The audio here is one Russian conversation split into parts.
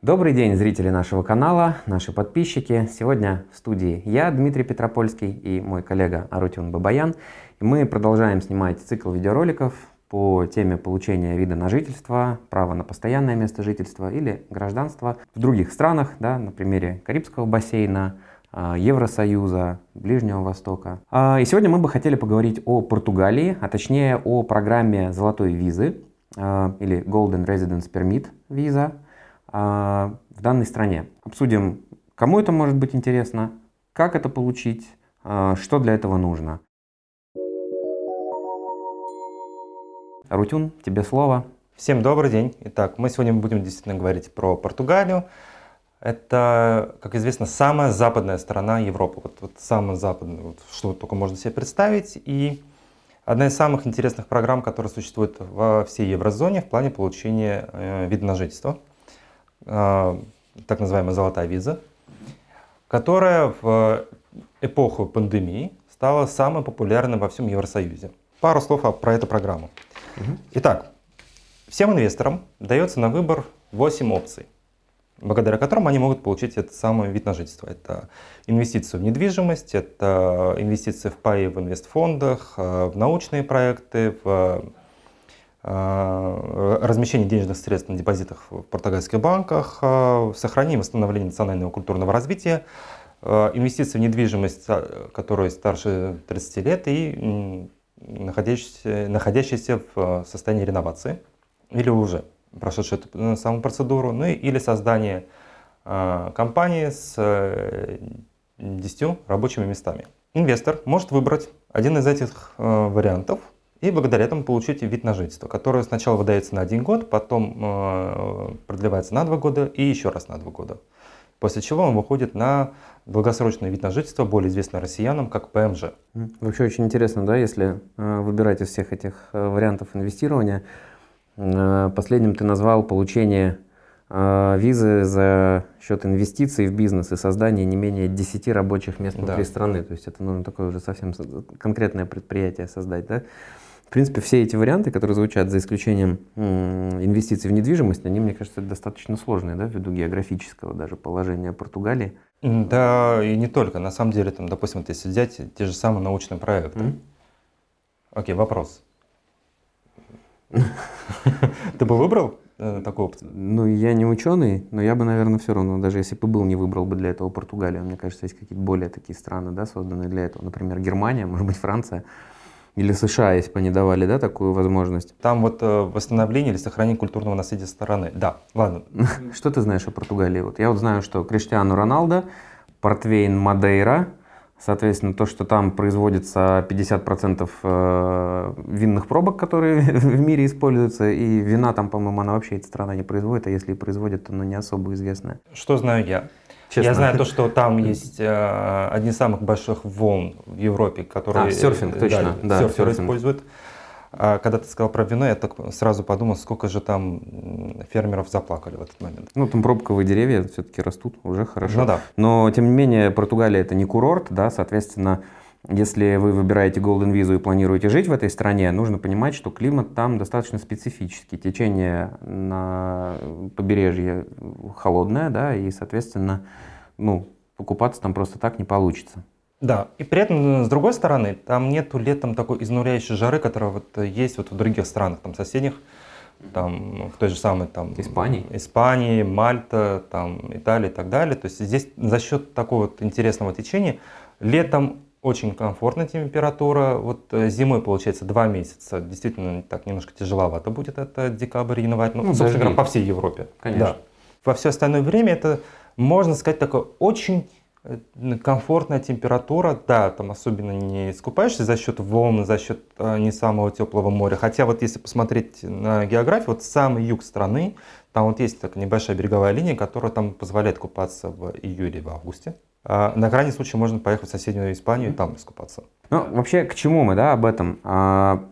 Добрый день, зрители нашего канала, наши подписчики. Сегодня в студии я, Дмитрий Петропольский, и мой коллега Арутюн Бабаян. Мы продолжаем снимать цикл видеороликов по теме получения вида на жительство, права на постоянное место жительства или гражданство в других странах, да, на примере Карибского бассейна, а, Евросоюза, Ближнего Востока. А, и сегодня мы бы хотели поговорить о Португалии, а точнее о программе золотой визы а, или Golden Residence Permit виза в данной стране. Обсудим, кому это может быть интересно, как это получить, что для этого нужно. Рутюн, тебе слово. Всем добрый день. Итак, мы сегодня будем действительно говорить про Португалию. Это, как известно, самая западная страна Европы. Вот, вот самая западная, вот, что только можно себе представить. И одна из самых интересных программ, которая существует во всей еврозоне в плане получения э, вида на жительство. Э, так называемая «золотая виза», которая в эпоху пандемии стала самой популярной во всем Евросоюзе. Пару слов про эту программу. Итак, всем инвесторам дается на выбор 8 опций – благодаря которым они могут получить этот самый вид на жительство. Это инвестиции в недвижимость, это инвестиции в паи в инвестфондах, э, в научные проекты, в размещение денежных средств на депозитах в португальских банках, э, сохранение и восстановление национального культурного развития, инвестиции в недвижимость, которая старше 30 лет и находящаяся, находящаяся в состоянии реновации или уже прошедшую эту э, саму процедуру, ну или создание э, компании с э, 10 рабочими местами. Инвестор может выбрать один из этих э, вариантов и благодаря этому получить вид на жительство, который сначала выдается на один год, потом э, продлевается на два года и еще раз на два года. После чего он выходит на долгосрочный вид на жительство, более известный россиянам как ПМЖ. Вообще очень интересно, да, если э, выбирать из всех этих э, вариантов инвестирования, Э, последним ты назвал получение э, визы за счет инвестиций в бизнес и создание не менее 10 рабочих мест внутри да. страны. То есть это нужно такое уже совсем конкретное предприятие создать. Да? В принципе, все эти варианты, которые звучат за исключением инвестиций в недвижимость, они, мне кажется, достаточно сложные, да, ввиду географического даже положения Португалии. Да, и не только. На самом деле, там, допустим, вот если взять те же самые научные проекты. Mm-hmm. Окей, вопрос. Ты бы выбрал э, такую опцию? Ну, я не ученый, но я бы, наверное, все равно, даже если бы был, не выбрал бы для этого Португалию. Мне кажется, есть какие-то более такие страны, да, созданные для этого. Например, Германия, может быть, Франция. Или США, если бы они давали, да, такую возможность. Там вот э, восстановление или сохранение культурного наследия страны. Да, ладно. Что ты знаешь о Португалии? Вот я вот знаю, что Криштиану Роналдо, Портвейн Мадейра, Соответственно, то, что там производится 50% э, винных пробок, которые в мире используются, и вина там, по-моему, она вообще эта страна не производит, а если и производит, то она не особо известная. Что знаю я? Честно. Я знаю то, что там есть э, одни из самых больших волн в Европе, которые... А, серфинг, точно. Да, да серферы серфинг. используют. А когда ты сказал про вино, я так сразу подумал, сколько же там фермеров заплакали в этот момент. Ну, там пробковые деревья все-таки растут, уже хорошо. Ну, да. Но, тем не менее, Португалия это не курорт, да, соответственно, если вы выбираете Golden Visa и планируете жить в этой стране, нужно понимать, что климат там достаточно специфический. Течение на побережье холодное, да, и, соответственно, ну, покупаться там просто так не получится. Да, и при этом, с другой стороны, там нету летом такой изнуряющей жары, которая вот есть вот в других странах, там соседних, там в той же самой там Испании, Испании, Мальта, там Италия и так далее. То есть здесь за счет такого вот интересного течения летом очень комфортная температура. Вот э, зимой, получается, два месяца. Действительно, так немножко тяжеловато будет это декабрь, январь. Ну, ну собственно говоря, по всей Европе. Конечно. Да. Во все остальное время это, можно сказать, такое очень комфортная температура, да, там особенно не искупаешься за счет волн, за счет э, не самого теплого моря. Хотя вот если посмотреть на географию, вот самый юг страны, там вот есть такая небольшая береговая линия, которая там позволяет купаться в июле в августе. А на крайний случай можно поехать в соседнюю Испанию и там искупаться. Ну, вообще, к чему мы, да, об этом? А,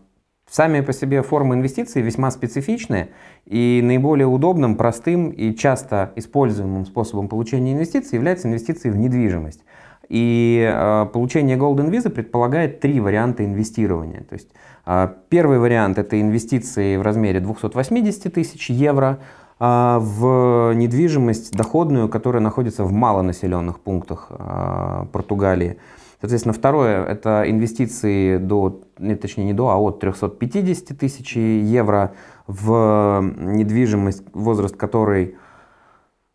Сами по себе формы инвестиций весьма специфичны, и наиболее удобным, простым и часто используемым способом получения инвестиций является инвестиции в недвижимость. И э, получение Golden Visa предполагает три варианта инвестирования. То есть, э, первый вариант это инвестиции в размере 280 тысяч евро, в недвижимость доходную, которая находится в малонаселенных пунктах а, Португалии. Соответственно, второе – это инвестиции до, точнее не до, а от 350 тысяч евро в недвижимость, возраст которой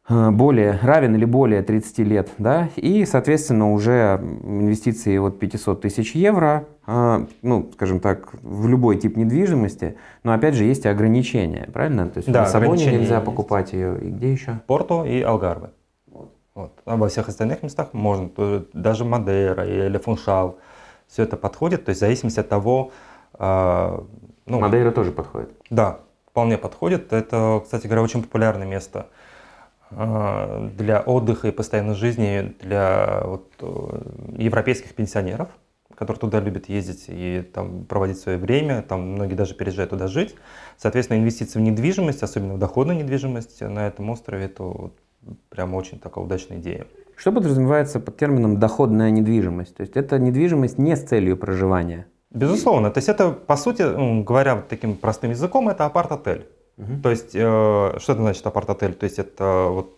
более равен или более 30 лет, да, и, соответственно, уже инвестиции от 500 тысяч евро, э, ну, скажем так, в любой тип недвижимости, но, опять же, есть ограничения, правильно? То есть да, в Лиссабоне нельзя есть. покупать ее, и где еще? Порту и Алгарве. Вот. Вот. А во всех остальных местах можно, даже Мадейра или Фуншал, все это подходит, то есть в зависимости от того... Э, ну, Мадейра тоже подходит? Да, вполне подходит. Это, кстати говоря, очень популярное место – для отдыха и постоянной жизни для вот, э, европейских пенсионеров, которые туда любят ездить и там проводить свое время, там многие даже переезжают туда жить. Соответственно, инвестиции в недвижимость, особенно в доходную недвижимость на этом острове, это вот прямо очень такая удачная идея. Что подразумевается под термином доходная недвижимость? То есть это недвижимость не с целью проживания? Безусловно. То есть это, по сути, говоря вот таким простым языком, это апарт-отель. Угу. То есть, э, что это значит апарт-отель? То есть, это вот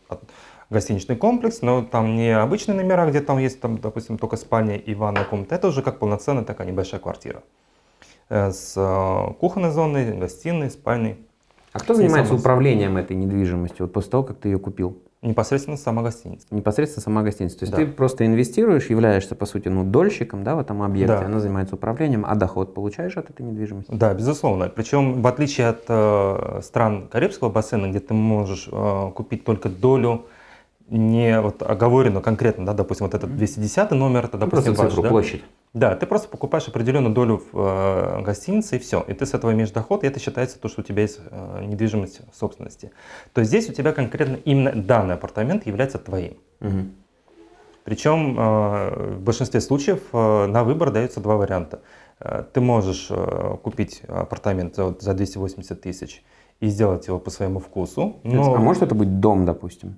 гостиничный комплекс, но там не обычные номера, где там есть, там, допустим, только спальня и ванная комната. Это уже как полноценная такая небольшая квартира э, с э, кухонной зоной, гостиной, спальней. А кто занимается управлением этой недвижимостью вот после того, как ты ее купил? Непосредственно сама гостиница. Непосредственно сама гостиница. То есть да. ты просто инвестируешь, являешься, по сути, ну, дольщиком да, в этом объекте, да. она занимается управлением, а доход получаешь от этой недвижимости? Да, безусловно. Причем, в отличие от э, стран Карибского бассейна, где ты можешь э, купить только долю не вот оговорено конкретно, да, допустим, вот этот 210 номер, это, допустим, ну, ваш, цифру, да? площадь. Да, ты просто покупаешь определенную долю в э, гостинице и все. И ты с этого имеешь доход, и это считается то, что у тебя есть э, недвижимость собственности. То есть здесь у тебя конкретно именно данный апартамент является твоим. Угу. Причем э, в большинстве случаев э, на выбор даются два варианта. Э, ты можешь э, купить апартамент за, за 280 тысяч и сделать его по своему вкусу. Но... А может это быть дом, допустим?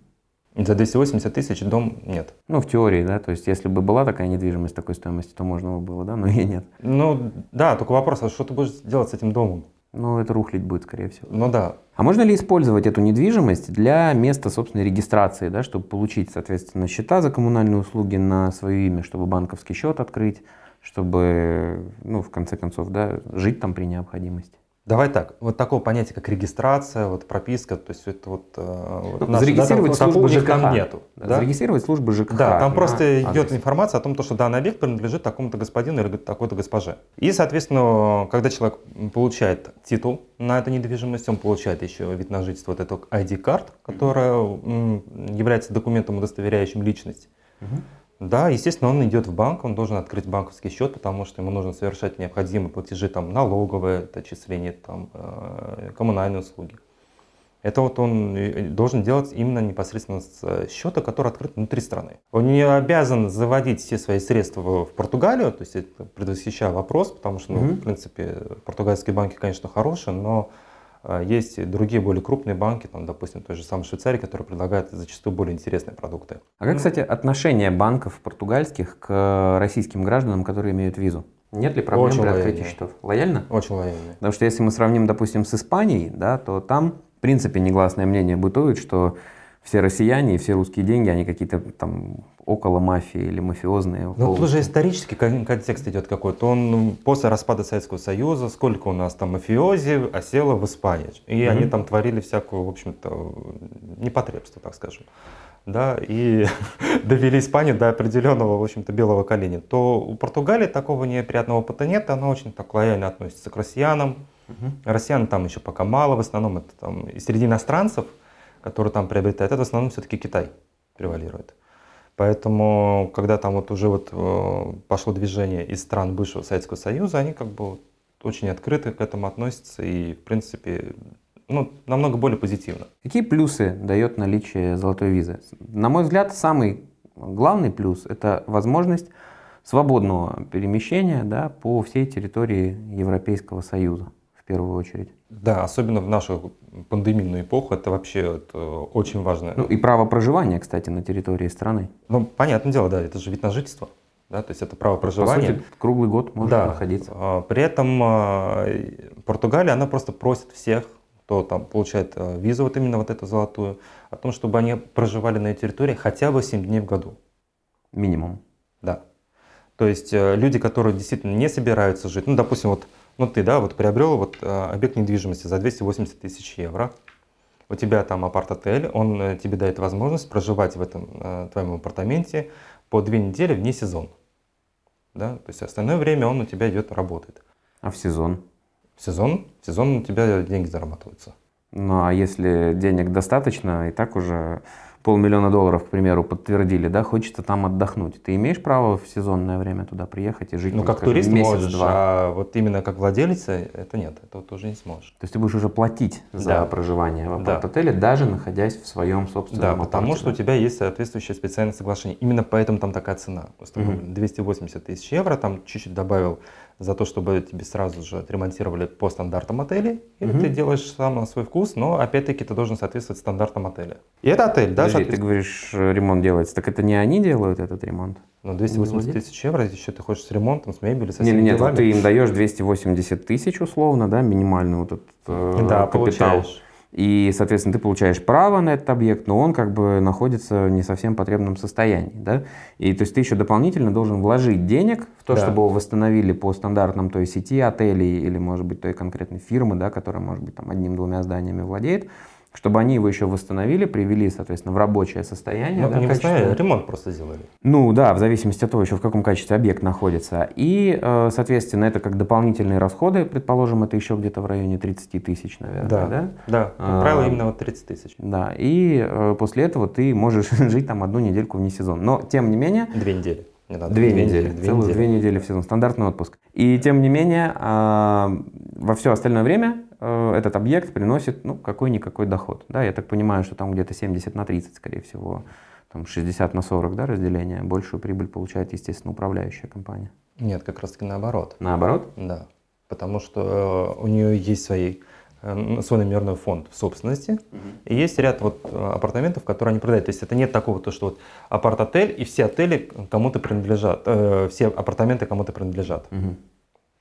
За 280 тысяч дом нет. Ну, в теории, да, то есть если бы была такая недвижимость такой стоимости, то можно было, да, но ее нет. Ну, да, только вопрос, а что ты будешь делать с этим домом? Ну, это рухлить будет, скорее всего. Ну да. А можно ли использовать эту недвижимость для места собственной регистрации, да, чтобы получить, соответственно, счета за коммунальные услуги на свое имя, чтобы банковский счет открыть, чтобы, ну, в конце концов, да, жить там при необходимости? Давай так, вот такого понятия, как регистрация, вот прописка, то есть это вот... Э, вот ну, наш, зарегистрировать да, службу ЖКХ. Там нету. Да? Зарегистрировать службу ЖКХ. Да, там просто идет информация о том, что данный объект принадлежит такому-то господину или такой-то госпоже. И, соответственно, когда человек получает титул на эту недвижимость, он получает еще вид на жительство, вот эту ID-карт, которая является документом, удостоверяющим личность. Угу. Да, естественно, он идет в банк, он должен открыть банковский счет, потому что ему нужно совершать необходимые платежи, там, налоговые отчисления, там, э, коммунальные услуги. Это вот он должен делать именно непосредственно с э, счета, который открыт внутри страны. Он не обязан заводить все свои средства в Португалию, то есть это предвосхищая вопрос, потому что, ну, mm-hmm. в принципе, португальские банки, конечно, хорошие, но есть другие более крупные банки, там, допустим, той же самой Швейцарии, которые предлагают зачастую более интересные продукты. А как, кстати, отношение банков португальских к российским гражданам, которые имеют визу? Нет ли проблем Очень при открытии счетов? Лояльно? Очень лояльно. Потому что если мы сравним, допустим, с Испанией, да, то там, в принципе, негласное мнение бытует, что все россияне и все русские деньги, они какие-то там около мафии или мафиозные. Ну, тут же исторический контекст идет какой-то. Он после распада Советского Союза, сколько у нас там мафиози осело в Испании. И mm-hmm. они там творили всякую, в общем-то, непотребство, так скажем. Да, и довели Испанию до определенного, в общем-то, белого коленя. То у Португалии такого неприятного опыта нет, она очень так лояльно относится к россиянам. Угу. Россиян там еще пока мало, в основном это там и среди иностранцев, которые там приобретают, это в основном все-таки Китай превалирует. Поэтому, когда там вот уже вот э, пошло движение из стран бывшего Советского Союза, они как бы очень открыто к этому относятся и, в принципе, ну, намного более позитивно. Какие плюсы дает наличие золотой визы? На мой взгляд, самый главный плюс – это возможность свободного перемещения да, по всей территории Европейского Союза в первую очередь. Да, особенно в нашу пандемийную эпоху это вообще это очень важно. Ну и право проживания, кстати, на территории страны. Ну, понятное дело, да, это же вид на жительство. Да, то есть это право проживания. По сути, круглый год можно да. находиться. А, при этом а, Португалия, она просто просит всех кто там получает э, визу вот именно вот эту золотую, о том, чтобы они проживали на территории хотя бы 7 дней в году. Минимум. Да. То есть э, люди, которые действительно не собираются жить, ну, допустим, вот ну, ты, да, вот приобрел вот э, объект недвижимости за 280 тысяч евро, у тебя там апарт-отель, он тебе дает возможность проживать в этом твоем апартаменте по две недели вне сезон. Да? То есть остальное время он у тебя идет, работает. А в сезон? В сезон, в сезон у тебя деньги зарабатываются. Ну а если денег достаточно, и так уже полмиллиона долларов, к примеру, подтвердили, да, хочется там отдохнуть. Ты имеешь право в сезонное время туда приехать и жить? Ну, как скажем, турист месяц, можешь, два. а вот именно как владелец, это нет, это вот уже не сможешь. То есть ты будешь уже платить за да. проживание в апарт-отеле, да. даже находясь в своем собственном Да, потому что у тебя есть соответствующее специальное соглашение. Именно поэтому там такая цена. Просто угу. 280 тысяч евро, там чуть-чуть добавил за то, чтобы тебе сразу же отремонтировали по стандартам отеля, или угу. ты делаешь сам на свой вкус, но опять-таки ты должен соответствовать стандартам отеля. И это отель, да? Подожди, ты говоришь, ремонт делается, так это не они делают этот ремонт? Ну, 280 тысяч евро, еще ты хочешь с ремонтом, с мебелью, со всеми Нет, нет, ты им даешь 280 тысяч условно, да, минимальный вот этот э, да, капитал. Получаешь. И, соответственно, ты получаешь право на этот объект, но он как бы находится в не совсем потребном состоянии. Да? И то есть ты еще дополнительно должен вложить денег в то, да. чтобы его восстановили по стандартам той сети отелей или, может быть, той конкретной фирмы, да, которая, может быть, там одним-двумя зданиями владеет чтобы они его еще восстановили, привели, соответственно, в рабочее состояние. Ну, да, не восстановили, ремонт просто сделали. Ну да, в зависимости от того, еще в каком качестве объект находится. И, э, соответственно, это как дополнительные расходы, предположим, это еще где-то в районе 30 тысяч, наверное. Да, да, да как а, правило, именно вот 30 тысяч. Да, и э, после этого ты можешь жить там одну недельку вне сезон. Но, тем не менее... Две недели. Не надо, две, две недели, две целых недели. две недели в сезон, стандартный отпуск. И тем не менее, а, во все остальное время этот объект приносит ну, какой-никакой доход. Да, я так понимаю, что там где-то 70 на 30, скорее всего, там 60 на 40 да, разделение. Большую прибыль получает, естественно, управляющая компания. Нет, как раз таки наоборот. Наоборот? Да. Потому что э, у нее есть свои э, свой номерной фонд в собственности. Угу. И есть ряд вот апартаментов, которые они продают. То есть это нет такого, то, что вот апарт-отель и все отели кому-то принадлежат, э, все апартаменты кому-то принадлежат. Угу.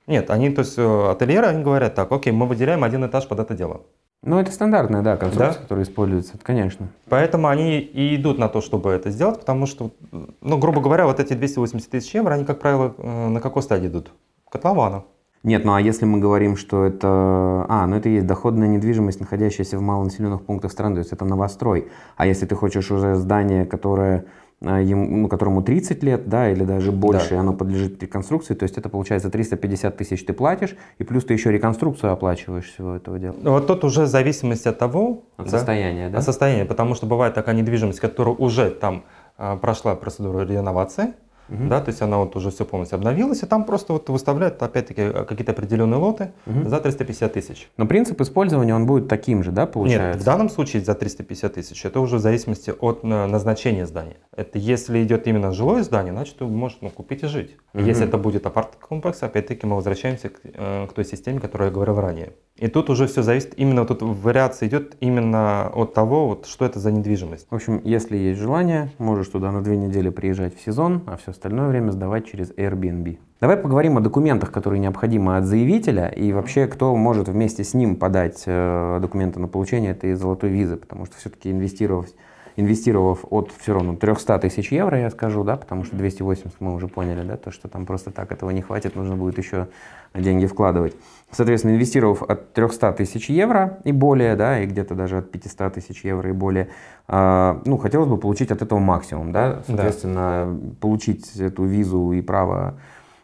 Нет, они, то есть э, ательеры, они говорят так, окей, мы выделяем один этаж под это дело. Ну, это стандартная, да, конструкция, да? которая используется, конечно. Поэтому они и идут на то, чтобы это сделать, потому что, ну, грубо говоря, вот эти 280 тысяч евро, они, как правило, э, на какой стадии идут? Котлована. Нет, ну а если мы говорим, что это... А, ну это есть доходная недвижимость, находящаяся в малонаселенных пунктах страны, то есть это новострой. А если ты хочешь уже здание, которое ему, ну, которому 30 лет, да, или даже больше, да. оно подлежит реконструкции, то есть это получается 350 тысяч ты платишь, и плюс ты еще реконструкцию оплачиваешь всего этого дела. Ну, вот тут уже в зависимости от того... От да, состояния, да? От состояния, потому что бывает такая недвижимость, которая уже там а, прошла процедуру реновации, Угу. Да, то есть она вот уже все полностью обновилась, и там просто вот выставляют, опять-таки, э, какие-то определенные лоты угу. за 350 тысяч. Но принцип использования, он будет таким же, да, получается? Нет, в данном случае за 350 тысяч, это уже в зависимости от э, назначения здания. Это если идет именно жилое здание, значит, ты можешь ну, купить и жить. Угу. Если это будет апарт-комплекс, опять-таки мы возвращаемся к, э, к той системе, которую я говорил ранее. И тут уже все зависит, именно тут вариация идет именно от того, вот, что это за недвижимость. В общем, если есть желание, можешь туда на две недели приезжать в сезон, а все остальное время сдавать через Airbnb. Давай поговорим о документах, которые необходимы от заявителя и вообще кто может вместе с ним подать э, документы на получение этой золотой визы, потому что все-таки инвестировать инвестировав от все равно 300 тысяч евро, я скажу, да, потому что 280 мы уже поняли, да, то, что там просто так этого не хватит, нужно будет еще деньги вкладывать. Соответственно, инвестировав от 300 тысяч евро и более, да, и где-то даже от 500 тысяч евро и более, э, ну, хотелось бы получить от этого максимум, да, соответственно, да. получить эту визу и право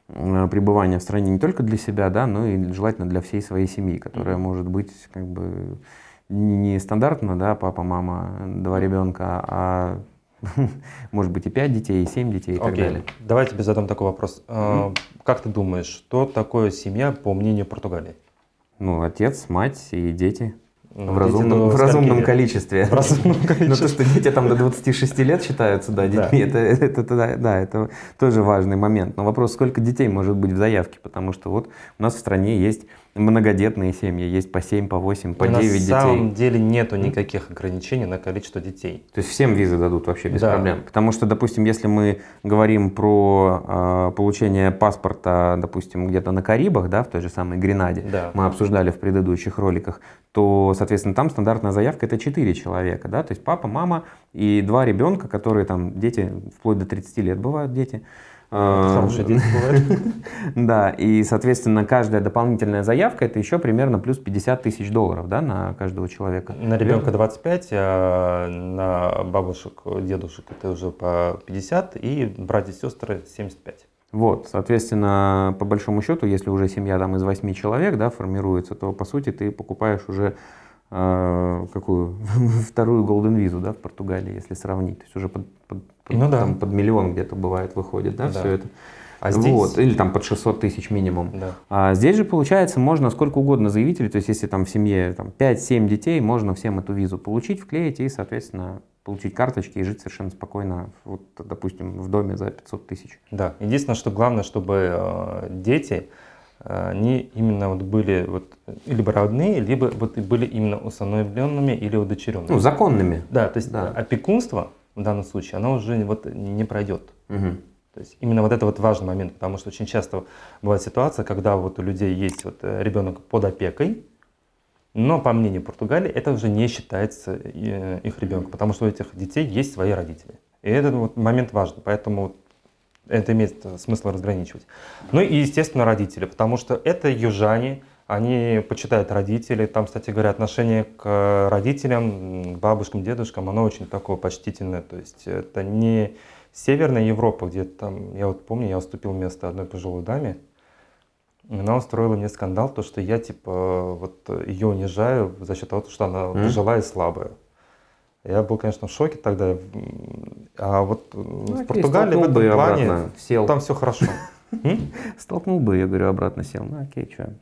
пребывания в стране не только для себя, да, но и желательно для всей своей семьи, которая может быть как бы не стандартно, да, папа, мама, два ребенка, а может быть и пять детей, и семь детей и okay. так далее. Давай тебе задам такой вопрос. Mm-hmm. Как ты думаешь, что такое семья по мнению Португалии? Ну, отец, мать и дети. Ну, в разумном, в разумном количестве. В разумном количестве. Ну, то, что дети там до 26 лет считаются, да, детьми, да. Это, это, это, да, это тоже важный момент. Но вопрос, сколько детей может быть в заявке, потому что вот у нас в стране есть многодетные семьи, есть по 7, по 8, по Но 9 детей. На самом деле нету никаких ограничений на количество детей. То есть всем визы дадут вообще без Да. проблем. Потому что, допустим, если мы говорим про э, получение паспорта, допустим, где-то на Карибах, да, в той же самой Гренаде, Да. мы обсуждали в предыдущих роликах, то, соответственно, там стандартная заявка это 4 человека, да, то есть папа, мама и два ребенка, которые там, дети, вплоть до 30 лет бывают дети. Дети бывают. Да, и, соответственно, каждая дополнительная заявка это еще примерно плюс 50 тысяч долларов, да, на каждого человека. На ребенка 25, а на бабушек, дедушек это уже по 50, и братья и сестры 75. Вот, соответственно, по большому счету, если уже семья там из восьми человек, да, формируется, то по сути ты покупаешь уже э, какую вторую Golden визу, да, в Португалии, если сравнить, то есть уже под- под- Ну да. там под миллион где-то бывает выходит, да, Да. все это. А здесь... Вот, или там под 600 тысяч минимум. Да. А здесь же, получается, можно сколько угодно заявителей, то есть если там в семье там, 5-7 детей, можно всем эту визу получить, вклеить и, соответственно, получить карточки и жить совершенно спокойно, вот, допустим, в доме за 500 тысяч. Да, единственное, что главное, чтобы э, дети, э, они именно вот были вот либо родные, либо вот были именно усыновленными или удочеренными. Ну, законными. да, то есть да. опекунство в данном случае, оно уже вот не пройдет. Мгм. То есть именно вот это вот важный момент, потому что очень часто бывает ситуация, когда вот у людей есть вот э, ребенок под опекой, но по мнению Португалии это уже не считается э, их ребенком, потому что у этих детей есть свои родители. И этот вот момент важный, поэтому это имеет смысл разграничивать. Ну и, естественно, родители, потому что это южане, они почитают родителей. Там, кстати говоря, отношение к родителям, м, к бабушкам, дедушкам, оно очень такое почтительное. То есть это не Северная Европа, где там, я вот помню, я уступил место одной пожилой даме, она устроила мне скандал, то, что я, типа, вот ее унижаю за счет того, что она М? пожилая и слабая. Я был, конечно, в шоке тогда. А вот э, Ну, в Португалии в бы этом плане обратно сел. там все хорошо. Столкнул бы, я говорю, обратно сел. Ну окей, что?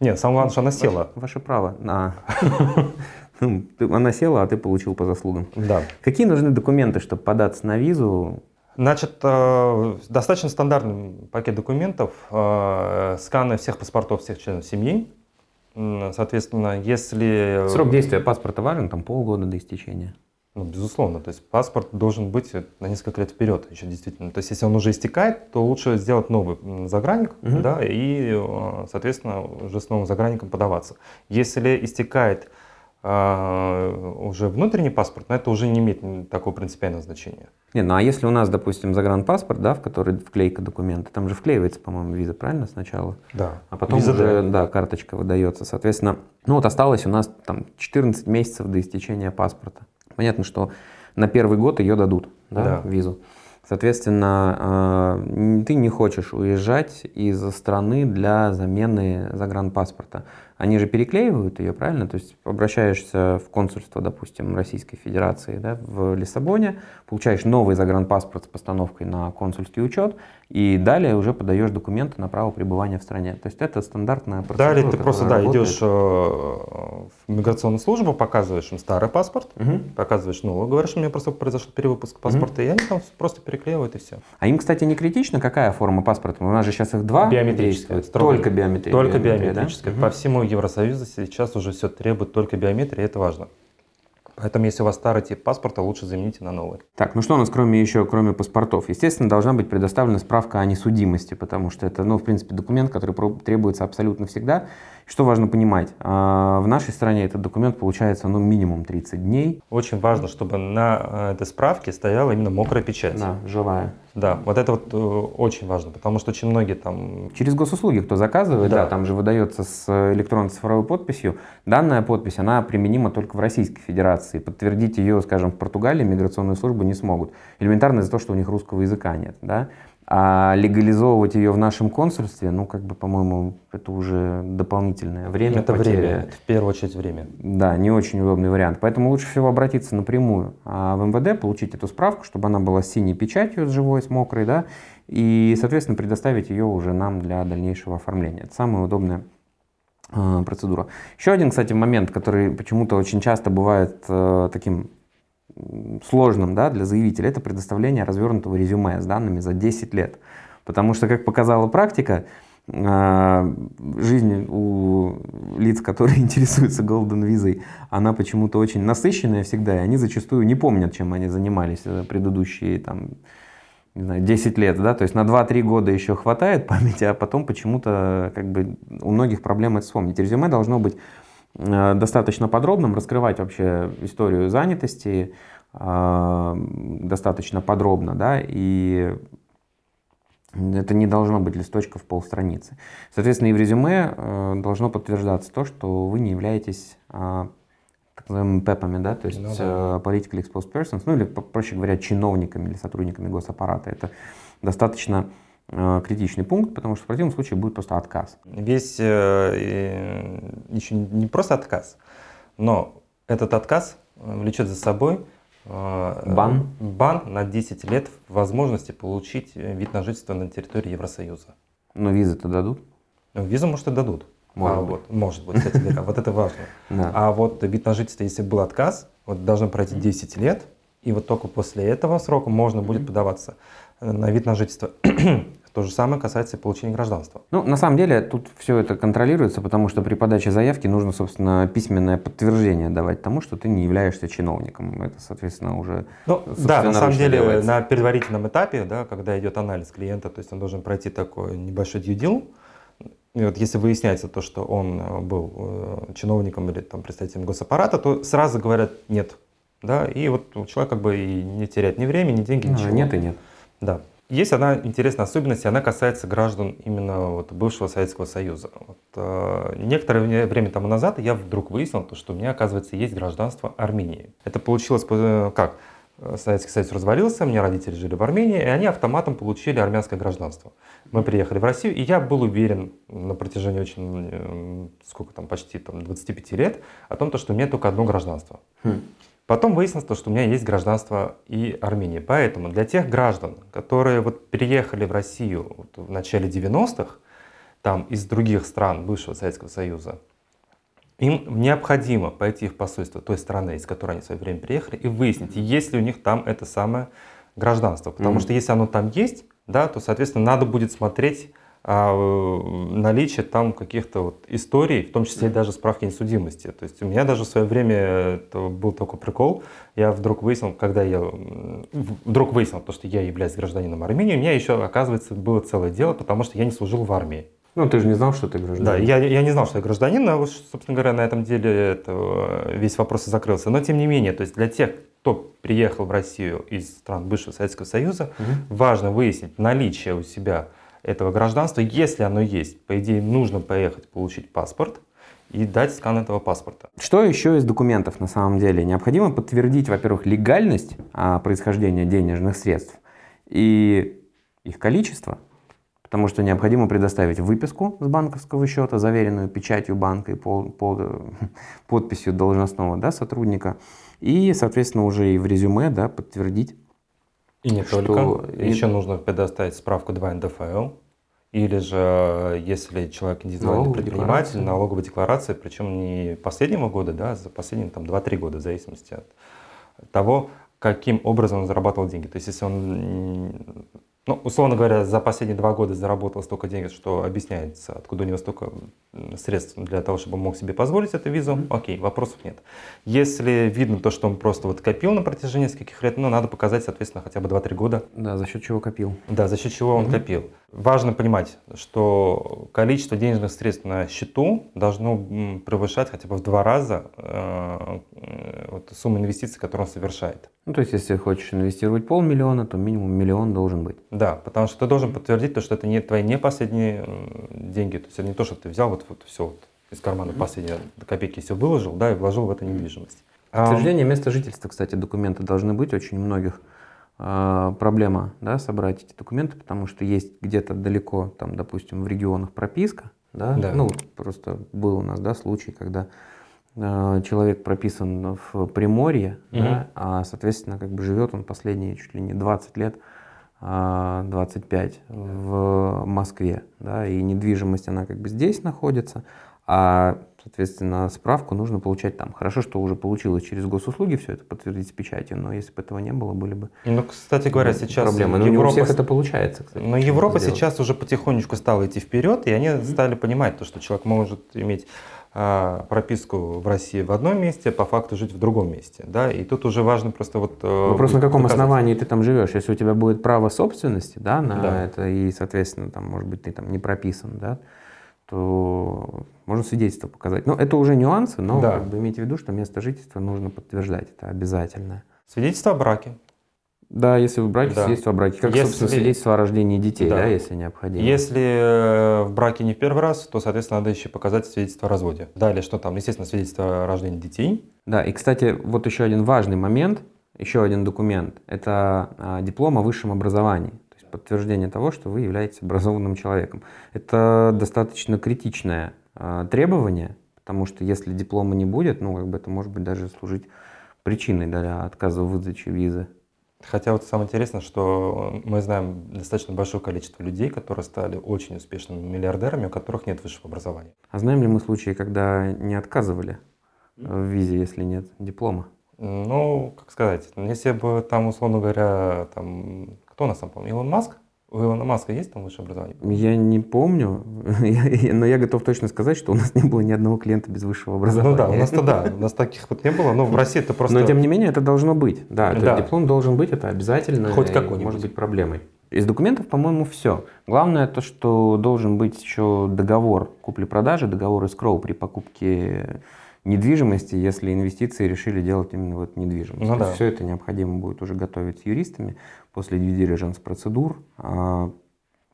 Нет, самое главное, что она села. Ваше право. А. Ну, Она села, а ты получил по заслугам. Да. Какие нужны документы, чтобы податься на визу? Значит, э, достаточно стандартный пакет документов, э, сканы всех паспортов всех членов семьи. Соответственно, если... Срок действия паспорта важен, там полгода до истечения. Ну, безусловно, то есть паспорт должен быть на несколько лет вперед еще действительно. То есть если он уже истекает, то лучше сделать новый загранник, Мгм. да, и, э, соответственно, уже с новым загранником подаваться. Если истекает э, уже внутренний паспорт, но это уже не имеет такого принципиального значения. Не, ну а если у нас, допустим, загранпаспорт, да, в который вклейка документа, там же вклеивается, по-моему, виза, правильно, сначала? Да. А потом Виза, уже, да. карточка выдается. Соответственно, ну вот осталось у нас там 14 месяцев до истечения паспорта. Понятно, что на первый год ее дадут, да, Да. визу. Соответственно, н- ты не хочешь уезжать из страны для замены загранпаспорта. Они же переклеивают ее, правильно? То есть обращаешься в консульство, допустим, Российской Федерации да, в Лиссабоне, получаешь новый загранпаспорт с постановкой на консульский учет, и далее уже подаешь документы на право пребывания в стране. То есть это стандартная процедура. Далее ты просто да, работает. идешь э, в миграционную службу, показываешь им старый паспорт, Мгм. показываешь новый, говоришь, у меня просто произошел перевыпуск паспорта, и они там просто переклеивают и все. А им, кстати, не критично, какая форма паспорта? У нас же сейчас их два Биометрическая. Только биометрия. Только биометрия, да? По всему Евросоюзу сейчас уже все требует только биометрии, и это важно. Поэтому, если у вас старый тип паспорта, лучше замените на новый. Так, ну что у нас кроме еще, кроме паспортов? Естественно, должна быть предоставлена справка о несудимости, потому что это, ну, в принципе, документ, который требуется абсолютно всегда. Что важно понимать? а, В нашей стране этот документ получается, ну, минимум 30 дней. Очень важно, чтобы на э, этой справке стояла именно мокрая печать. Да, живая. Да, вот это вот э, очень важно, потому что очень многие там Через госуслуги кто заказывает, да. Да. там же выдается с электронной цифровой подписью. Данная подпись, она применима только в Российской Федерации. Подтвердить ее, скажем, в Португалии миграционные службы не смогут. Элементарно из-за того, что у них русского языка нет, да. А легализовывать ее в нашем консульстве, ну, как бы, по-моему, это уже дополнительное время, это потеря. время, в первую очередь время. Да, не очень удобный вариант. Поэтому лучше всего обратиться напрямую а в МВД, получить эту справку, чтобы она была с синей печатью, с живой, с мокрой, да, и, соответственно, предоставить ее уже нам для дальнейшего оформления. Это самая удобная э, процедура. Еще один, кстати, момент, который почему-то очень часто бывает э, таким сложным да, для заявителя, это предоставление развернутого резюме с данными за 10 лет. Потому что, как показала практика, а, жизнь у лиц, которые интересуются Golden Visa, она почему-то очень насыщенная всегда, и они зачастую не помнят, чем они занимались предыдущие там, не знаю, 10 лет, да, то есть на 2-3 года еще хватает памяти, а потом почему-то как бы у многих проблем это вспомнить. Резюме должно быть достаточно подробным, раскрывать вообще историю занятости э, достаточно подробно, да, и это не должно быть листочка в полстраницы. Соответственно, и в резюме э, должно подтверждаться то, что вы не являетесь э, так называемыми ПЭПами, да, то есть ну, да. Э, Political Exposed Persons, ну или, проще говоря, чиновниками или сотрудниками госаппарата. Это достаточно э, критичный пункт, потому что в противном случае будет просто отказ. Весь э, еще не просто отказ, но этот отказ влечет за собой Э, бан? Бан на 10 лет возможности получить вид на жительство на территории Евросоюза. Но визы-то дадут? Ну, визу, может, и дадут. Может а, быть. Вот, может быть, кстати говоря, вот это важно. А вот вид на жительство, если был отказ, вот должно пройти 10 лет, и вот только после этого срока можно будет подаваться на вид на жительство. То же самое касается получения гражданства. Ну, на самом деле, тут все это контролируется, потому что при подаче заявки нужно, собственно, письменное подтверждение давать тому, что ты не являешься чиновником. Это, соответственно, уже... Ну, да, на самом деле, делается. на предварительном этапе, да, когда идет анализ клиента, то есть он должен пройти такой небольшой deal, и вот если выясняется то, что он э, был э, чиновником или там, представителем госаппарата, то сразу говорят «нет». Да? И вот человек как бы и не теряет ни времени, ни деньги, ну, ничего. Нет и нет. Да. Есть одна интересная особенность, и она касается граждан именно вот бывшего Советского Союза. Вот, э, некоторое время тому назад я вдруг выяснил, то, что у меня, оказывается, есть гражданство Армении. Это получилось э, как? Советский Союз развалился, у меня родители жили в Армении, и они автоматом получили армянское гражданство. Мы приехали в Россию, и я был уверен на протяжении очень, э, сколько там, почти там, 25 лет, о том, что у меня только одно гражданство. Хм. Потом выяснилось, что у меня есть гражданство и Армении. Поэтому для тех граждан, которые вот переехали в Россию вот в начале 90-х, там из других стран бывшего Советского Союза, им необходимо пойти в посольство той страны, из которой они в свое время приехали, и выяснить, есть ли у них там это самое гражданство. Потому mm-hmm. что если оно там есть, да, то, соответственно, надо будет смотреть наличие там каких-то вот историй, в том числе и даже справки несудимости. То есть у меня даже в свое время это был такой прикол. Я вдруг выяснил, когда я вдруг выяснил то, что я являюсь гражданином Армении, у меня еще, оказывается, было целое дело, потому что я не служил в армии. Ну, ты же не знал, что ты гражданин. Да, я, я не знал, что я гражданин, а, собственно говоря, на этом деле это, весь вопрос и закрылся. Но, тем не менее, то есть для тех, кто приехал в Россию из стран бывшего Советского Союза, угу. важно выяснить наличие у себя этого гражданства, если оно есть. По идее, нужно поехать получить паспорт и дать скан этого паспорта. Что еще из документов на самом деле? Необходимо подтвердить, во-первых, легальность а, происхождения денежных средств и их количество, потому что необходимо предоставить выписку с банковского счета, заверенную печатью банка и по, по, подписью должностного да, сотрудника, и, соответственно, уже и в резюме да, подтвердить и не что... только. Еще нужно предоставить справку 2 НДФЛ. Или же, если человек индивидуальный предприниматель, декларация. налоговая декларация, причем не последнего года, да, а за последние там, 2-3 года, в зависимости от того, каким образом он зарабатывал деньги. То есть, если он ну, условно говоря, за последние два года заработал столько денег, что объясняется, откуда у него столько средств для того, чтобы он мог себе позволить эту визу, окей, вопросов нет. Если видно то, что он просто вот копил на протяжении нескольких лет, ну, надо показать, соответственно, хотя бы 2-3 года. Да, за счет чего копил. Да, за счет чего он угу. копил. Важно понимать, что количество денежных средств на счету должно превышать хотя бы в два раза э, э, вот, сумму инвестиций, которую он совершает. Ну, то есть, если хочешь инвестировать полмиллиона, то минимум миллион должен быть. Да, потому что ты должен подтвердить то, что это не твои не последние деньги. То есть, это не то, что ты взял вот, вот все вот, из кармана последние копейки все выложил, да, и вложил в эту недвижимость. Подтверждение места жительства, кстати, документы должны быть. Очень многих э, проблема да, собрать эти документы, потому что есть где-то далеко, там, допустим, в регионах прописка. Да? Да. Ну, просто был у нас да, случай, когда человек прописан в Приморье, угу. да, а, соответственно, как бы живет он последние чуть ли не 20 лет, 25 а, в Москве, да, и недвижимость, она как бы здесь находится, а Соответственно, справку нужно получать там. Хорошо, что уже получилось через госуслуги все это подтвердить с печатью, но если бы этого не было, были бы Ну, кстати говоря, сейчас проблемы. Но Европа... не у всех это получается, кстати. Но Европа сделать. сейчас уже потихонечку стала идти вперед, и они стали понимать то, что человек может иметь прописку в России в одном месте, а по факту жить в другом месте, да, и тут уже важно просто вот... э, Вопрос, на каком доказать. основании ты там живешь. Если у тебя будет право собственности, да, на Да. это, и, соответственно, там, может быть, ты там не прописан, да, то можно свидетельство показать. Но это уже нюансы, но Да. как бы имейте в виду, что место жительства нужно подтверждать, это обязательно. Свидетельство о браке. Да, если вы браке, Да. свидетельство о браке, как, Если- собственно, свидетельство о рождении детей, да, Да. если необходимо. Если э, в браке не в первый раз, то, соответственно, надо еще показать свидетельство о разводе. Далее, что там? Естественно, свидетельство о рождении детей. Да, и, кстати, вот еще один важный момент, еще один документ, это а, диплом о высшем образовании, то есть подтверждение того, что вы являетесь образованным человеком. Это достаточно критичное а, требование, потому что если диплома не будет, ну, как бы это может быть даже служить причиной для отказа в выдаче визы. Хотя вот самое интересное, что мы знаем достаточно большое количество людей, которые стали очень успешными миллиардерами, у которых нет высшего образования. А знаем ли мы случаи, когда не отказывали в визе, если нет диплома? Ну, как сказать, если бы там, условно говоря, там, кто у нас там, Илон Маск? У Илона Маска есть там высшее образование? Я не помню, но я готов точно сказать, что у нас не было ни одного клиента без высшего образования. Ну да, у нас-то да, у нас таких вот не было, но в России это просто... Но тем не менее это должно быть. Да, Да. диплом должен быть, это обязательно. Хоть и какой-нибудь. Может быть проблемой. Из документов, по-моему, все. Главное то, что должен быть еще договор купли-продажи, договор эскроу при покупке недвижимости, если инвестиции решили делать именно вот недвижимость. Ну да. все это необходимо будет уже готовить с юристами после due diligence процедур. А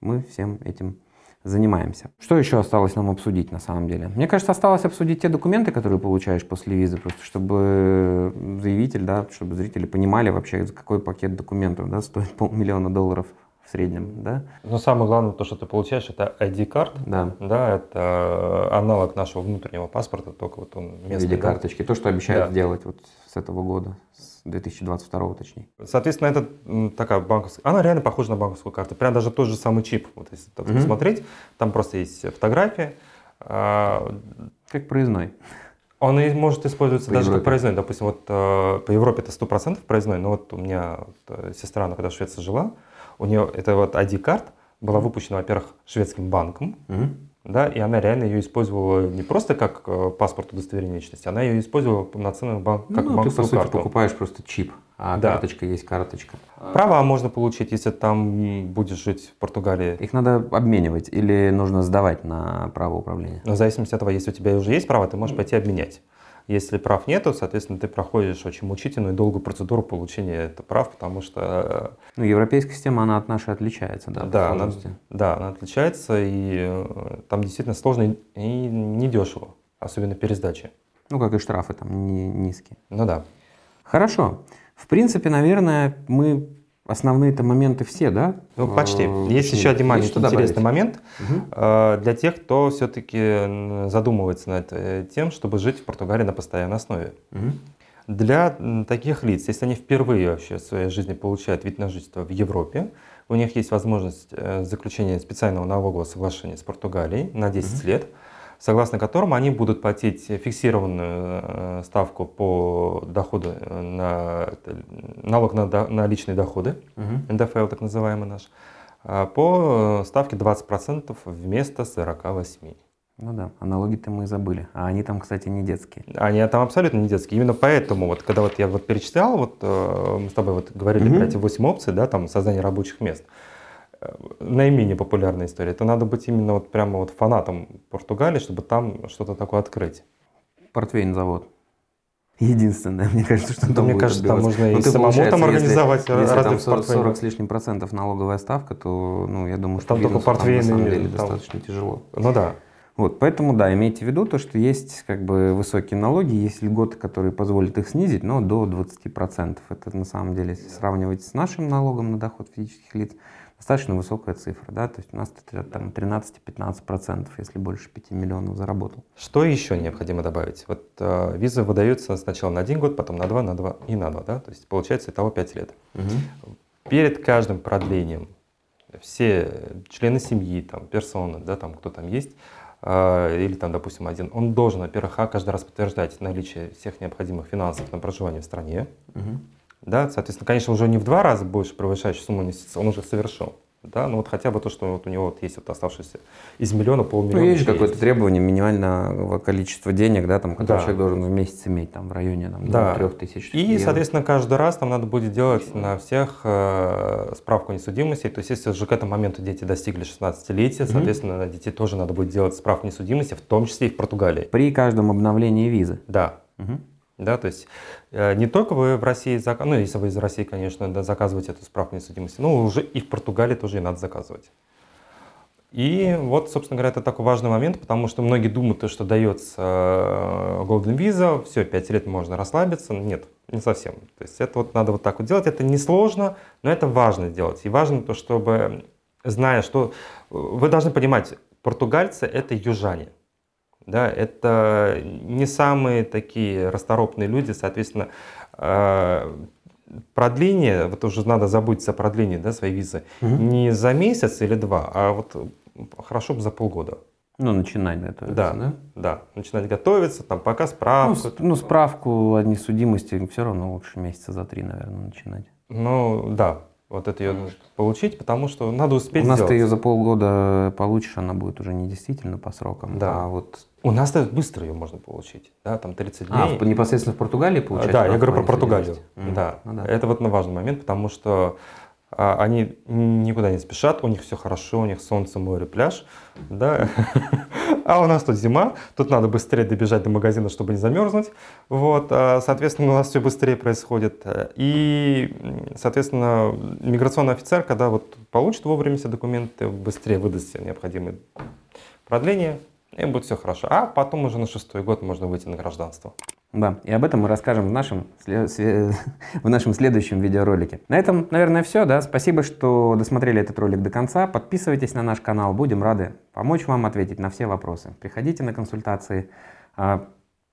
Мы всем этим занимаемся. Что еще осталось нам обсудить на самом деле? Мне кажется, осталось обсудить те документы, которые получаешь после визы, просто чтобы заявитель, да, чтобы зрители понимали вообще, какой пакет документов да, стоит полмиллиона долларов в среднем. Да? Но самое главное, то, что ты получаешь, это ID-карт. Да. Да, это аналог нашего внутреннего паспорта, только вот он В местный. виде да. карточки. То, что обещают Да. сделать вот с этого года, с 2022 точнее. Соответственно, это такая банковская, она реально похожа на банковскую карту. Прям даже тот же самый чип, вот если так Мгм. посмотреть, там просто есть фотография. А, Как проездной. Он может использоваться По даже Европе. как проездной. Допустим, вот э, по Европе это 100% проездной, но вот у меня вот, э, сестра, она когда в Швеции жила, у нее это вот ID-карт была выпущена, во-первых, шведским банком, Мгм. Да, и она реально ее использовала не просто как э, паспорт удостоверения личности, она ее использовала полноценно банк, как ну, ты, по банковскую сути, карту. покупаешь просто чип, а Да. карточка есть карточка. Права можно получить, если там будешь жить в Португалии. Их надо обменивать или нужно сдавать на право управления? В зависимости от того, если у тебя уже есть права, ты можешь пойти обменять. Если прав нету, соответственно, ты проходишь очень мучительную и долгую процедуру получения этих прав, потому что Ну, европейская система, она от нашей отличается, да, Да, она, да, она отличается, и э, там действительно сложно и- и недешево, особенно пересдачи. Ну, как и штрафы там не низкие. Ну да. Хорошо. В принципе, наверное, мы основные-то моменты все, да? Ну, почти. э, Есть уточнили? еще один маленький что интересный добавить? момент э, для тех, кто все-таки задумывается над э, тем, чтобы жить в Португалии на постоянной основе. Мгм. Для таких лиц, если они впервые вообще в своей жизни получают вид на жительство в Европе, у них есть возможность э, заключения специального налогового соглашения с Португалией на 10 лет, согласно которому они будут платить фиксированную э, ставку по доходу э, на налог на, до- на личные доходы, Мгм. НДФЛ так называемый наш, а, по э, ставке 20% вместо 48%. Ну да, аналоги-то мы забыли. А они там, кстати, не детские. Они там абсолютно не детские. Именно поэтому, вот, когда вот я вот перечислял, вот, мы с тобой вот говорили Мгм. про эти 8 опций, да, там создание рабочих мест, наименее популярная история. Это надо быть именно вот прямо вот фанатом Португалии, чтобы там что-то такое открыть. Портвейн завод. Единственное, мне кажется, что там мне будет кажется, там можно и Ну, ты, самому там если- организовать Если там разлив 40, портвейна. 40 с лишним процентов налоговая ставка, то, ну, я думаю, что Там только там портвейн на самом деле там- достаточно тяжело. Ну да. Вот, поэтому, да, имейте в виду то, что есть как бы высокие налоги, есть льготы, которые позволят их снизить, но до 20%. Это на самом деле, если сравнивать с нашим налогом на доход физических лиц, достаточно высокая цифра, да, то есть у нас там 13-15%, если больше 5 миллионов заработал. Что еще необходимо добавить? Вот э, виза выдается сначала на один год, потом на два, на два и на два, да? То есть получается итого 5 лет. Перед каждым продлением все члены семьи, там, персоны, да, там, кто там есть, э, или там, допустим, один, он должен, во-первых, а, каждый раз подтверждать наличие всех необходимых финансов на проживание в стране. Мгм. Да, соответственно, конечно, уже не в два раза больше превышающую сумму инвестиций, он уже совершил. Да, ну вот хотя бы то, что вот у него вот есть вот оставшееся из миллиона, Ну, полмиллиона. есть же какое-то требование минимального количества денег, да, там, которое Да. человек должен в месяц иметь, там, в районе, там, Да. трех тысяч И, евро. соответственно, каждый раз там надо будет делать на всех э, справку несудимости. То есть, если уже к этому моменту дети достигли 16-летия, Мгм. соответственно, на детей тоже надо будет делать справку несудимости, в том числе и в Португалии. При каждом обновлении визы. Да, Мгм. Да, то есть э, не только вы в России, зак- ну, если вы из России, конечно, да, заказываете эту справку несудимости, но уже и в Португалии тоже и надо заказывать. И вот, собственно говоря, это такой важный момент, потому что многие думают, то, что дается э, Golden Visa, все, 5 лет можно расслабиться. Нет, не совсем. То есть это вот надо вот так вот делать. Это несложно, но это важно делать. И важно то, чтобы, зная, что вы должны понимать, португальцы это южане. Да, это не самые такие расторопные люди, соответственно, э, продление, вот уже надо забыть о продлении да, своей визы, Мгм. не за месяц или два, а вот хорошо бы за полгода. Ну, начинать готовиться, Да, да? да, начинать готовиться, там пока Ну, справку. с- ну, справку о несудимости все равно лучше месяца за три, наверное, начинать. Ну, да, вот это ее нужно получить, потому что надо успеть У нас сделать. ты ее за полгода получишь, она будет уже не действительно по срокам, Да. а вот... У нас-то быстро ее можно получить, да, там 30 дней. А, в- непосредственно в Португалии получать? Да, я говорю про Португалию. Мгм. Да. Ну да. это вот на важный момент, потому что а, они никуда не спешат, у них все хорошо, у них солнце, море, пляж, да. А у нас тут зима, тут надо быстрее добежать до магазина, чтобы не замерзнуть. Вот, а, соответственно, у нас все быстрее происходит. И, соответственно, миграционный офицер, когда вот получит вовремя все документы, быстрее выдаст все необходимые продления, и будет все хорошо. А потом уже на шестой год можно выйти на гражданство. Да, и об этом мы расскажем в нашем, в нашем следующем видеоролике. На этом, наверное, все. Да? Спасибо, что досмотрели этот ролик до конца. Подписывайтесь на наш канал. Будем рады помочь вам ответить на все вопросы. Приходите на консультации а,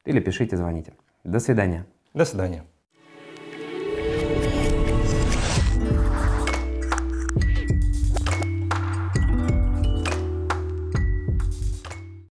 или пишите, звоните. До свидания. До свидания.